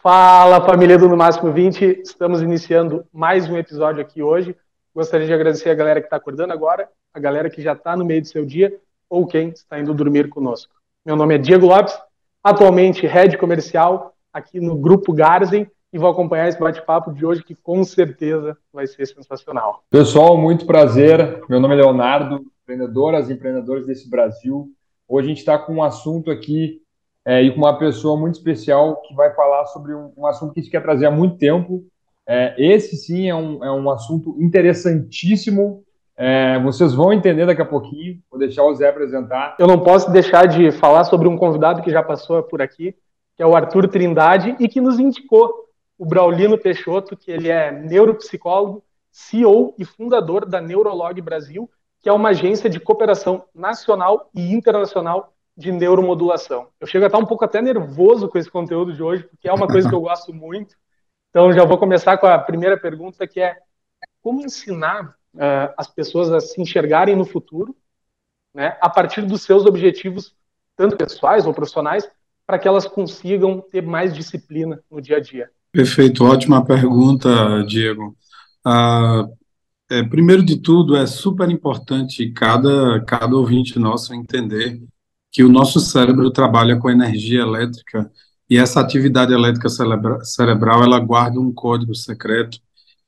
Fala família do No Máximo 20, estamos iniciando mais um episódio aqui hoje. Gostaria de agradecer a galera que está acordando agora, a galera que já está no meio do seu dia ou quem está indo dormir conosco. Meu nome é Diego Lopes, atualmente head comercial aqui no Grupo Garzen e vou acompanhar esse bate-papo de hoje que com certeza vai ser sensacional. Pessoal, muito prazer. Meu nome é Leonardo, empreendedoras e empreendedores desse Brasil. Hoje a gente está com um assunto aqui é, e com uma pessoa muito especial que vai falar sobre um, um assunto que a gente quer trazer há muito tempo. É, esse sim é um, é um assunto interessantíssimo. É, vocês vão entender daqui a pouquinho. Vou deixar o Zé apresentar. Eu não posso deixar de falar sobre um convidado que já passou por aqui, que é o Arthur Trindade e que nos indicou o Braulino Peixoto, que ele é neuropsicólogo, CEO e fundador da Neurolog Brasil, que é uma agência de cooperação nacional e internacional de neuromodulação. Eu chego a estar um pouco até nervoso com esse conteúdo de hoje, porque é uma coisa que eu gosto muito. Então, já vou começar com a primeira pergunta, que é como ensinar uh, as pessoas a se enxergarem no futuro, né, a partir dos seus objetivos, tanto pessoais ou profissionais, para que elas consigam ter mais disciplina no dia a dia. Perfeito, ótima pergunta, Diego. Ah, é, primeiro de tudo, é super importante cada, cada ouvinte nosso entender que o nosso cérebro trabalha com energia elétrica e essa atividade elétrica cerebra, cerebral ela guarda um código secreto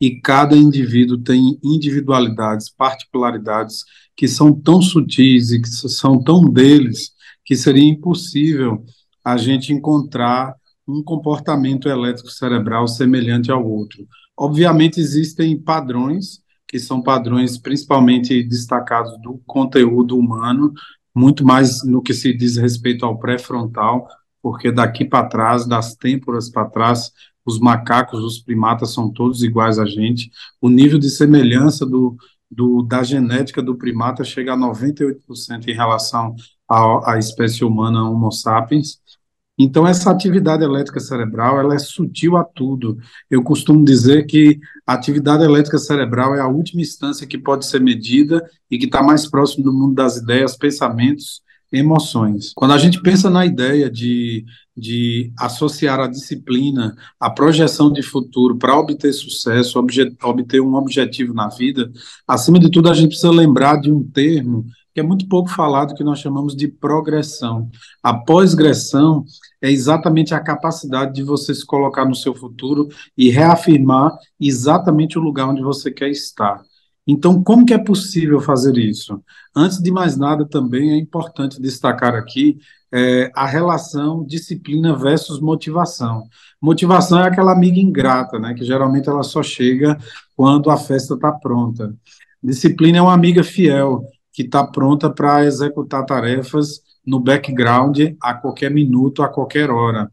e cada indivíduo tem individualidades, particularidades que são tão sutis e que são tão deles que seria impossível a gente encontrar um comportamento elétrico cerebral semelhante ao outro. Obviamente, existem padrões, que são padrões principalmente destacados do conteúdo humano, muito mais no que se diz respeito ao pré-frontal, porque daqui para trás, das têmporas para trás, os macacos, os primatas são todos iguais a gente. O nível de semelhança do, do, da genética do primata chega a 98% em relação à, à espécie humana Homo sapiens. Então, essa atividade elétrica cerebral, ela é sutil a tudo. Eu costumo dizer que a atividade elétrica cerebral é a última instância que pode ser medida e que está mais próximo do mundo das ideias, pensamentos, emoções. Quando a gente pensa na ideia de, de associar a disciplina, a projeção de futuro para obter sucesso, obter um objetivo na vida, acima de tudo, a gente precisa lembrar de um termo que é muito pouco falado, que nós chamamos de progressão. A pós-gressão é exatamente a capacidade de você se colocar no seu futuro e reafirmar exatamente o lugar onde você quer estar. Então, como que é possível fazer isso? Antes de mais nada, também é importante destacar aqui é, a relação disciplina versus motivação. Motivação é aquela amiga ingrata, né, que geralmente ela só chega quando a festa está pronta. Disciplina é uma amiga fiel, que está pronta para executar tarefas no background a qualquer minuto, a qualquer hora.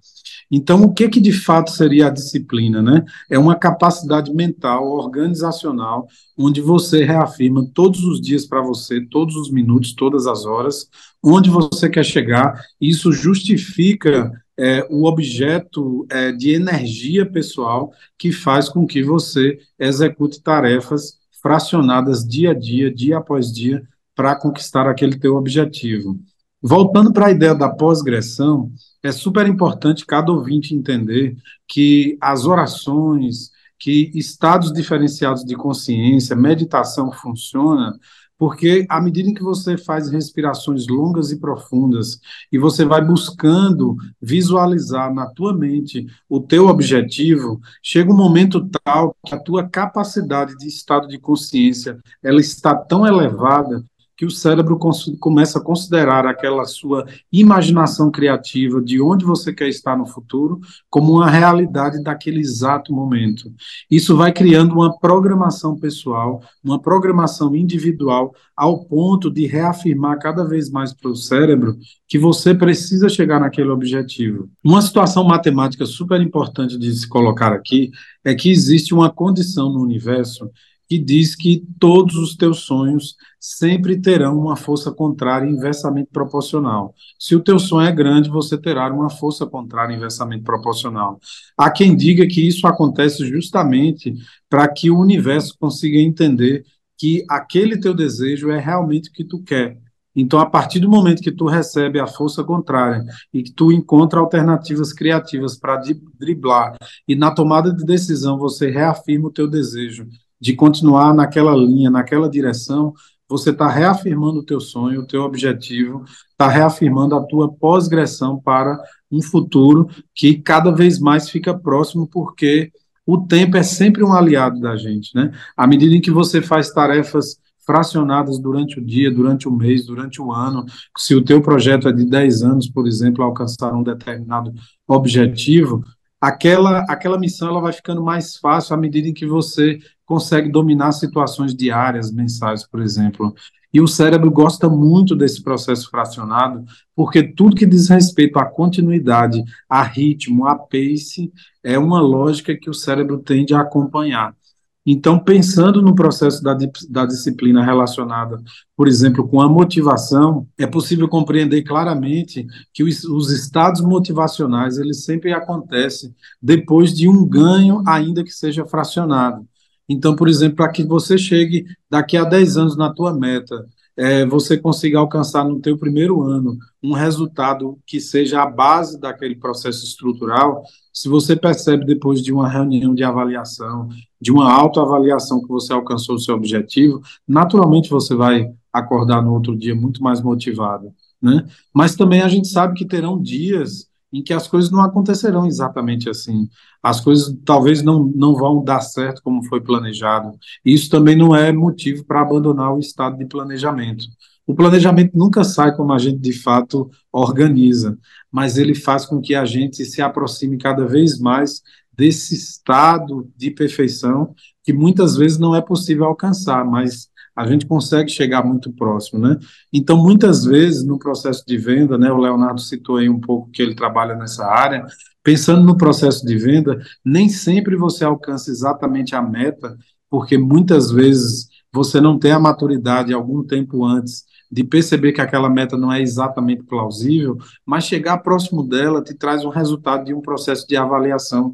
Então, o que que de fato seria a disciplina, né? É uma capacidade mental, organizacional, onde você reafirma todos os dias para você, todos os minutos, todas as horas, onde você quer chegar. Isso justifica é, o objeto é, de energia pessoal que faz com que você execute tarefas fracionadas dia a dia, dia após dia, para conquistar aquele teu objetivo. Voltando para a ideia da pós-gressão, é super importante cada ouvinte entender que as orações, que estados diferenciados de consciência, meditação funciona, porque à medida que você faz respirações longas e profundas e você vai buscando visualizar na tua mente o teu objetivo, chega um momento tal que a tua capacidade de estado de consciência ela está tão elevada que o cérebro começa a considerar aquela sua imaginação criativa de onde você quer estar no futuro como uma realidade daquele exato momento. Isso vai criando uma programação pessoal, uma programação individual, ao ponto de reafirmar cada vez mais para o cérebro que você precisa chegar naquele objetivo. Uma situação matemática super importante de se colocar aqui é que existe uma condição no universo que diz que todos os teus sonhos sempre terão uma força contrária inversamente proporcional. Se o teu sonho é grande, você terá uma força contrária inversamente proporcional. Há quem diga que isso acontece justamente para que o universo consiga entender que aquele teu desejo é realmente o que tu quer. Então, a partir do momento que tu recebe a força contrária e que tu encontra alternativas criativas para driblar e na tomada de decisão você reafirma o teu desejo de continuar naquela linha, naquela direção, você está reafirmando o teu sonho, o teu objetivo, está reafirmando a tua pós-gressão para um futuro que cada vez mais fica próximo, porque o tempo é sempre um aliado da gente, né? À medida em que você faz tarefas fracionadas durante o dia, durante o mês, durante o ano, se o teu projeto é de 10 anos, por exemplo, alcançar um determinado objetivo, aquela, aquela missão ela vai ficando mais fácil à medida em que você consegue dominar situações diárias, mensais, por exemplo. E o cérebro gosta muito desse processo fracionado, porque tudo que diz respeito à continuidade, a ritmo, a pace, é uma lógica que o cérebro tende a acompanhar. Então, pensando no processo da, da disciplina relacionada, por exemplo, com a motivação, é possível compreender claramente que os, os estados motivacionais eles sempre acontecem depois de um ganho, ainda que seja fracionado. Então, por exemplo, para que você chegue daqui a 10 anos na tua meta, é, você consiga alcançar no teu primeiro ano um resultado que seja a base daquele processo estrutural, se você percebe depois de uma reunião de avaliação, de uma autoavaliação que você alcançou o seu objetivo, naturalmente você vai acordar no outro dia muito mais motivado, né? Mas também a gente sabe que terão dias em que as coisas não acontecerão exatamente assim. As coisas talvez não, não vão dar certo como foi planejado. Isso também não é motivo para abandonar o estado de planejamento. O planejamento nunca sai como a gente de fato organiza, mas ele faz com que a gente se aproxime cada vez mais desse estado de perfeição que muitas vezes não é possível alcançar, mas a gente consegue chegar muito próximo, né? Então, muitas vezes, no processo de venda, né, o Leonardo citou aí um pouco que ele trabalha nessa área, pensando no processo de venda, nem sempre você alcança exatamente a meta, porque muitas vezes você não tem a maturidade algum tempo antes de perceber que aquela meta não é exatamente plausível, mas chegar próximo dela te traz um resultado de um processo de avaliação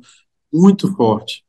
muito forte.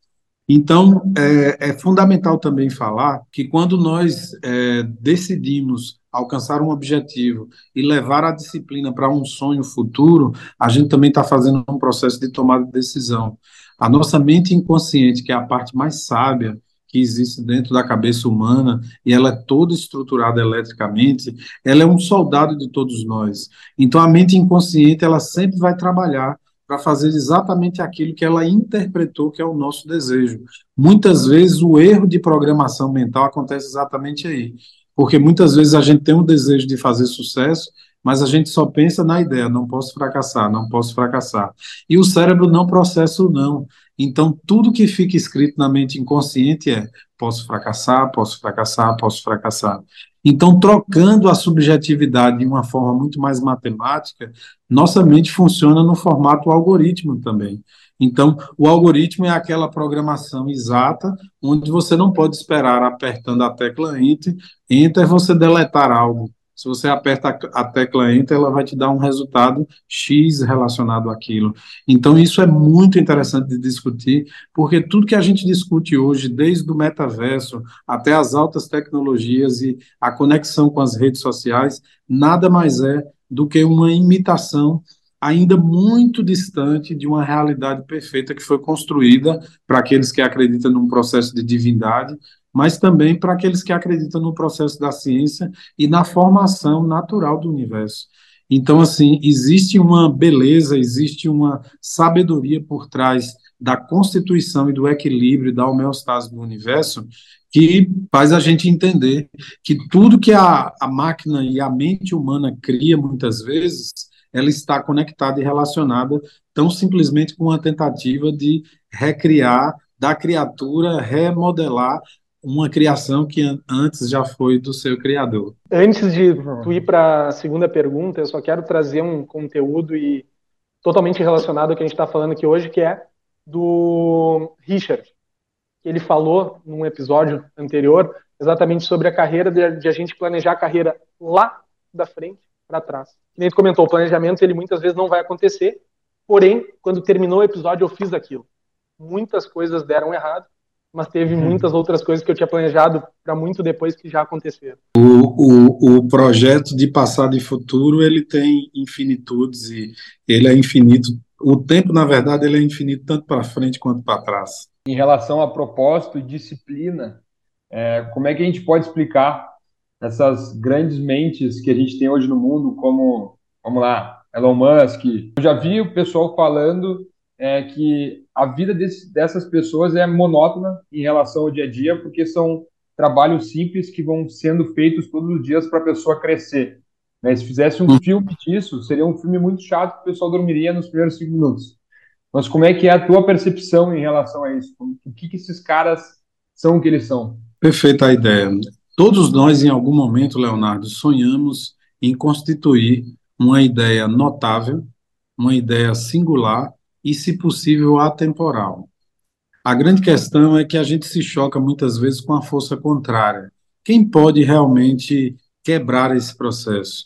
Então, é, é, fundamental também falar que quando nós é, decidimos alcançar um objetivo e levar a disciplina para um sonho futuro, a gente também está fazendo um processo de tomada de decisão. A nossa mente inconsciente, que é a parte mais sábia que existe dentro da cabeça humana, e ela é toda estruturada eletricamente, ela é um soldado de todos nós. Então, a mente inconsciente, ela sempre vai trabalhar para fazer exatamente aquilo que ela interpretou que é o nosso desejo. Muitas vezes o erro de programação mental acontece exatamente aí, porque muitas vezes a gente tem um desejo de fazer sucesso, mas a gente só pensa na ideia, não posso fracassar, não posso fracassar. E o cérebro não processa o não. Então, tudo que fica escrito na mente inconsciente é: posso fracassar, posso fracassar, posso fracassar. Então, trocando a subjetividade de uma forma muito mais matemática, nossa mente funciona no formato algoritmo também. Então, o algoritmo é aquela programação exata, onde você não pode esperar apertando a tecla Enter, Enter você deletar algo. Se você aperta a tecla Enter, ela vai te dar um resultado X relacionado àquilo. Então, isso é muito interessante de discutir, porque tudo que a gente discute hoje, desde o metaverso até as altas tecnologias e a conexão com as redes sociais, nada mais é do que uma imitação ainda muito distante de uma realidade perfeita que foi construída para aqueles que acreditam num processo de divindade, mas também para aqueles que acreditam no processo da ciência e na formação natural do universo. Então, assim, existe uma beleza, existe uma sabedoria por trás da constituição e do equilíbrio da homeostase do universo que faz a gente entender que tudo que a, a máquina e a mente humana cria muitas vezes, ela está conectada e relacionada tão simplesmente com uma tentativa de recriar da criatura, remodelar uma criação que antes já foi do seu criador. Antes de tu ir para a segunda pergunta, eu só quero trazer um conteúdo e totalmente relacionado ao que a gente está falando aqui hoje, que é do Richard, que ele falou num episódio anterior, exatamente sobre a carreira, de, de a gente planejar a carreira lá da frente para trás. Nem tu comentou, o planejamento ele muitas vezes não vai acontecer, porém, quando terminou o episódio eu fiz aquilo. Muitas coisas deram errado, mas teve uhum. muitas outras coisas que eu tinha planejado para muito depois que já aconteceram. O, o, o projeto de passado e futuro, ele tem infinitudes e ele é infinito. O tempo, na verdade, ele é infinito tanto para frente quanto para trás. Em relação a propósito e disciplina, é, como é que a gente pode explicar essas grandes mentes que a gente tem hoje no mundo, como, vamos lá, Elon Musk? Eu já vi o pessoal falando é, que a vida desse, dessas pessoas é monótona em relação ao dia a dia, porque são trabalhos simples que vão sendo feitos todos os dias para a pessoa crescer. Né? Se fizesse um filme disso, seria um filme muito chato que o pessoal dormiria nos primeiros cinco minutos. Mas como é que é a tua percepção em relação a isso? O que, que esses caras são o que eles são? Perfeita a ideia. Todos nós, em algum momento, Leonardo, sonhamos em constituir uma ideia notável, uma ideia singular e, se possível, atemporal. A grande questão é que a gente se choca muitas vezes com a força contrária. Quem pode realmente quebrar esse processo?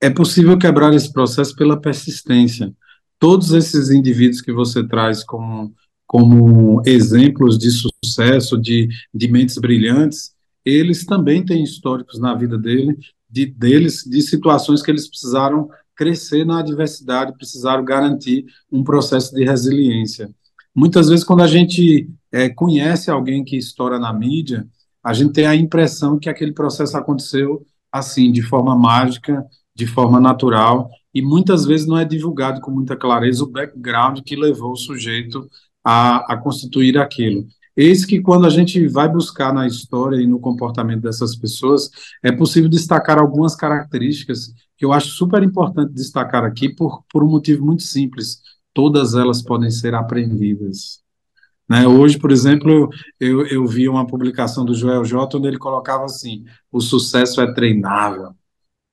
É possível quebrar esse processo pela persistência. Todos esses indivíduos que você traz como, como exemplos de sucesso, de, de mentes brilhantes, eles também têm históricos na vida dele, de, deles, de situações que eles precisaram crescer na adversidade, precisaram garantir um processo de resiliência. Muitas vezes, quando a gente é, conhece alguém que estoura na mídia, a gente tem a impressão que aquele processo aconteceu assim, de forma mágica, de forma natural, e muitas vezes não é divulgado com muita clareza o background que levou o sujeito a, a constituir aquilo. Eis que quando a gente vai buscar na história e no comportamento dessas pessoas, é possível destacar algumas características que eu acho super importante destacar aqui por, por um motivo muito simples. Todas elas podem ser aprendidas. Né? Hoje, por exemplo, eu, eu vi uma publicação do Joel J, onde ele colocava assim: o sucesso é treinável.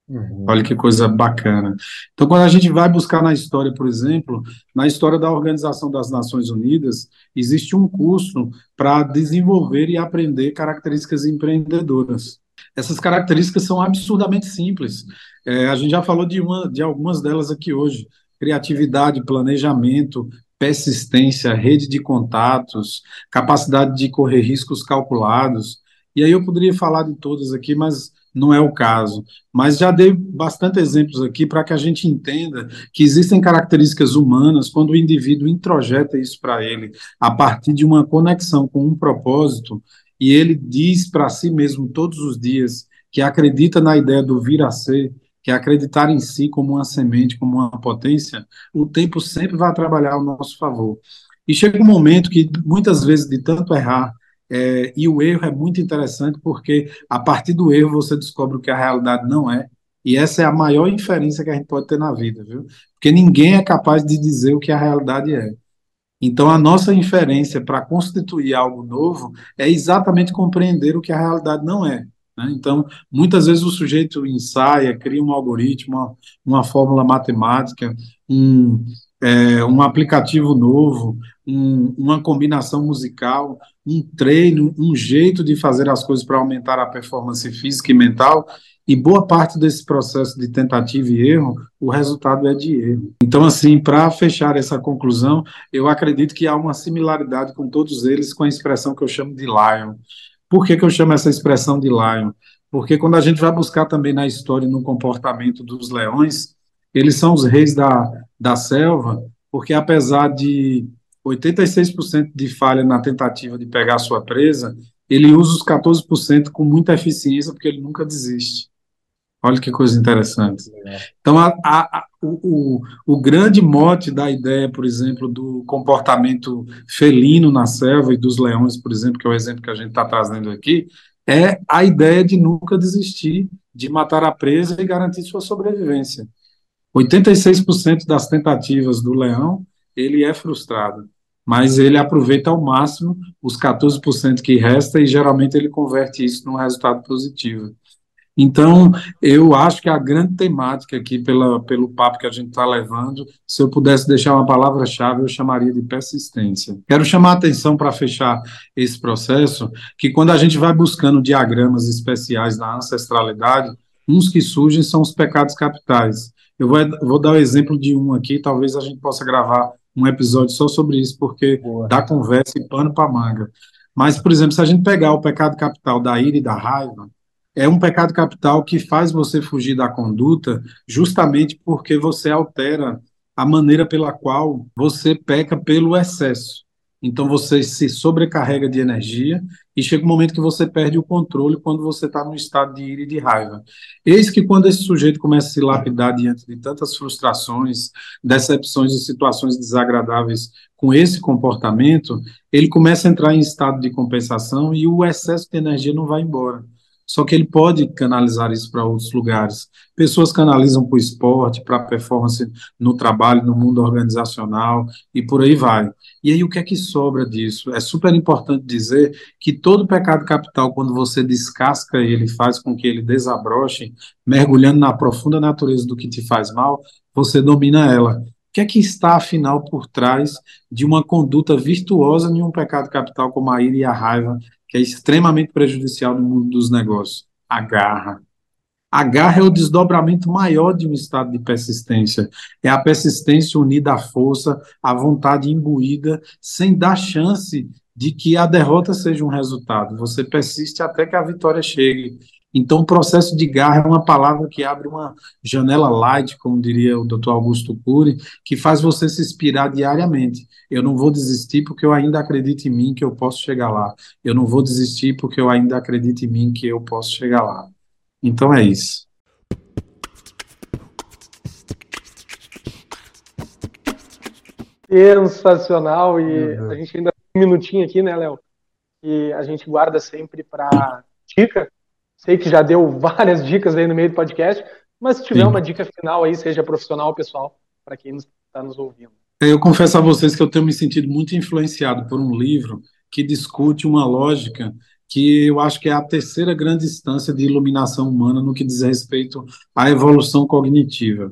Uhum. Olha que coisa bacana. Então, quando a gente vai buscar na história, por exemplo, na história da Organização das Nações Unidas, existe um curso para desenvolver e aprender características empreendedoras. Essas características são absurdamente simples. É, a gente já falou de, uma, de algumas delas aqui hoje: criatividade, planejamento, persistência, rede de contatos, capacidade de correr riscos calculados. E aí eu poderia falar de todas aqui, mas não é o caso. Mas já dei bastante exemplos aqui para que a gente entenda que existem características humanas quando o indivíduo introjeta isso para ele a partir de uma conexão com um propósito e ele diz para si mesmo todos os dias que acredita na ideia do vir a ser, que acreditar em si como uma semente, como uma potência, o tempo sempre vai trabalhar ao nosso favor. E chega um momento que, muitas vezes, de tanto errar, é, e o erro é muito interessante porque, a partir do erro, você descobre o que a realidade não é, e essa é a maior inferência que a gente pode ter na vida, viu? Porque ninguém é capaz de dizer o que a realidade é. Então, a nossa inferência para constituir algo novo é exatamente compreender o que a realidade não é. Né? Então, muitas vezes o sujeito ensaia, cria um algoritmo, uma, uma fórmula matemática, um, é, um aplicativo novo, um, uma combinação musical, um treino, um jeito de fazer as coisas para aumentar a performance física e mental, e boa parte desse processo de tentativa e erro, o resultado é de erro. Então, assim, para fechar essa conclusão, eu acredito que há uma similaridade com todos eles com a expressão que eu chamo de lion. Por que, que eu chamo essa expressão de lion? Porque quando a gente vai buscar também na história e no comportamento dos leões, eles são os reis da, da selva, porque apesar de 86% de falha na tentativa de pegar a sua presa, ele usa os 14% com muita eficiência, porque ele nunca desiste. Olha que coisa interessante. Então, a, a, a, o, o, grande mote da ideia, por exemplo, do comportamento felino na selva e dos leões, por exemplo, que é o exemplo que a gente está trazendo aqui, é a ideia de nunca desistir, de matar a presa e garantir sua sobrevivência. 86% das tentativas do leão, ele é frustrado, mas ele aproveita ao máximo os 14% que resta e geralmente ele converte isso num resultado positivo. Então, eu acho que a grande temática aqui, pela, pelo papo que a gente está levando, se eu pudesse deixar uma palavra-chave, eu chamaria de persistência. Quero chamar a atenção para fechar esse processo, que quando a gente vai buscando diagramas especiais na ancestralidade, uns que surgem são os pecados capitais. Eu vou, vou dar o exemplo de um aqui, talvez a gente possa gravar um episódio só sobre isso, porque Boa. dá conversa e pano para manga. Mas, por exemplo, se a gente pegar o pecado capital da ira e da raiva, é um pecado capital que faz você fugir da conduta justamente porque você altera a maneira pela qual você peca pelo excesso. Então você se sobrecarrega de energia e chega um momento que você perde o controle quando você está no estado de ira e de raiva. Eis que quando esse sujeito começa a se lapidar diante de tantas frustrações, decepções e situações desagradáveis com esse comportamento, ele começa a entrar em estado de compensação e o excesso de energia não vai embora. Só que ele pode canalizar isso para outros lugares. Pessoas canalizam para o esporte, para a performance no trabalho, no mundo organizacional e por aí vai. E aí o que é que sobra disso? É super importante dizer que todo pecado capital, quando você descasca ele, faz com que ele desabroche, mergulhando na profunda natureza do que te faz mal, você domina ela. O que é que está, afinal, por trás de uma conduta virtuosa em um pecado capital como a ira e a raiva, que é extremamente prejudicial no mundo dos negócios, a garra. A garra é o desdobramento maior de um estado de persistência. É a persistência unida à força, à vontade imbuída, sem dar chance de que a derrota seja um resultado. Você persiste até que a vitória chegue. Então, o processo de garra é uma palavra que abre uma janela light, como diria o Dr. Augusto Cury, que faz você se inspirar diariamente. Eu não vou desistir porque eu ainda acredito em mim que eu posso chegar lá. Eu não vou desistir porque eu ainda acredito em mim que eu posso chegar lá. Então é isso. Sensacional. E uhum. a gente ainda tem um minutinho aqui, né, Léo? Que a gente guarda sempre para dica Sei que já deu várias dicas aí no meio do podcast, mas se tiver Sim. uma dica final aí, seja profissional ou pessoal, para quem está nos ouvindo. Eu confesso a vocês que eu tenho me sentido muito influenciado por um livro que discute uma lógica que eu acho que é a terceira grande instância de iluminação humana no que diz respeito à evolução cognitiva.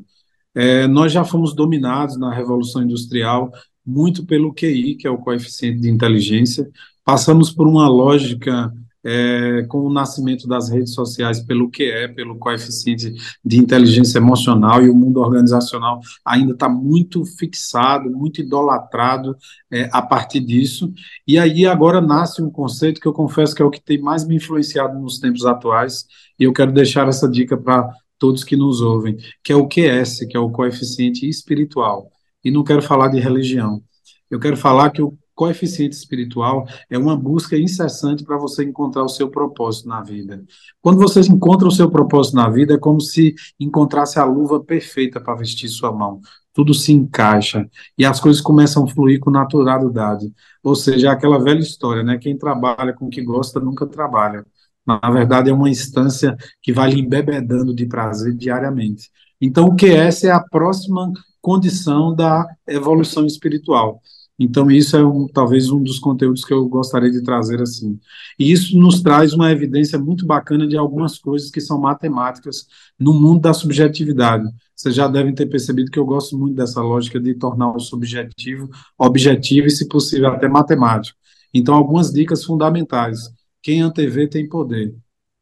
É, nós já fomos dominados na Revolução Industrial muito pelo QI, que é o coeficiente de inteligência, passamos por uma lógica é, com o nascimento das redes sociais, pelo que é, pelo coeficiente de inteligência emocional e o mundo organizacional ainda está muito fixado, muito idolatrado é, a partir disso. E aí agora nasce um conceito que eu confesso que é o que tem mais me influenciado nos tempos atuais, e eu quero deixar essa dica para todos que nos ouvem, que é o QS, que é o coeficiente espiritual. E não quero falar de religião. Eu quero falar que o coeficiente espiritual é uma busca incessante para você encontrar o seu propósito na vida. Quando você encontra o seu propósito na vida, é como se encontrasse a luva perfeita para vestir sua mão. Tudo se encaixa e as coisas começam a fluir com naturalidade. Ou seja, é aquela velha história, né? Quem trabalha com o que gosta nunca trabalha. Na verdade, é uma instância que vai lhe embebedando de prazer diariamente. Então, o QS é a próxima condição da evolução espiritual. Então, isso é um, talvez um dos conteúdos que eu gostaria de trazer assim. E isso nos traz uma evidência muito bacana de algumas coisas que são matemáticas no mundo da subjetividade. Vocês já devem ter percebido que eu gosto muito dessa lógica de tornar o subjetivo objetivo e, se possível, até matemático. Então, algumas dicas fundamentais. Quem antevê tem poder.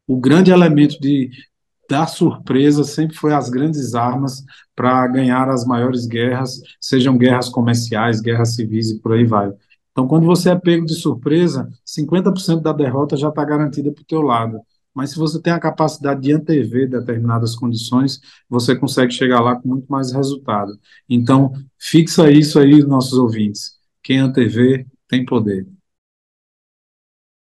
O grande elemento de da surpresa sempre foi as grandes armas para ganhar as maiores guerras, sejam guerras comerciais, guerras civis e por aí vai. Então, quando você é pego de surpresa, 50% da derrota já está garantida para o teu lado. Mas se você tem a capacidade de antever determinadas condições, você consegue chegar lá com muito mais resultado. Então, fixa isso aí, nossos ouvintes. Quem antevê tem poder.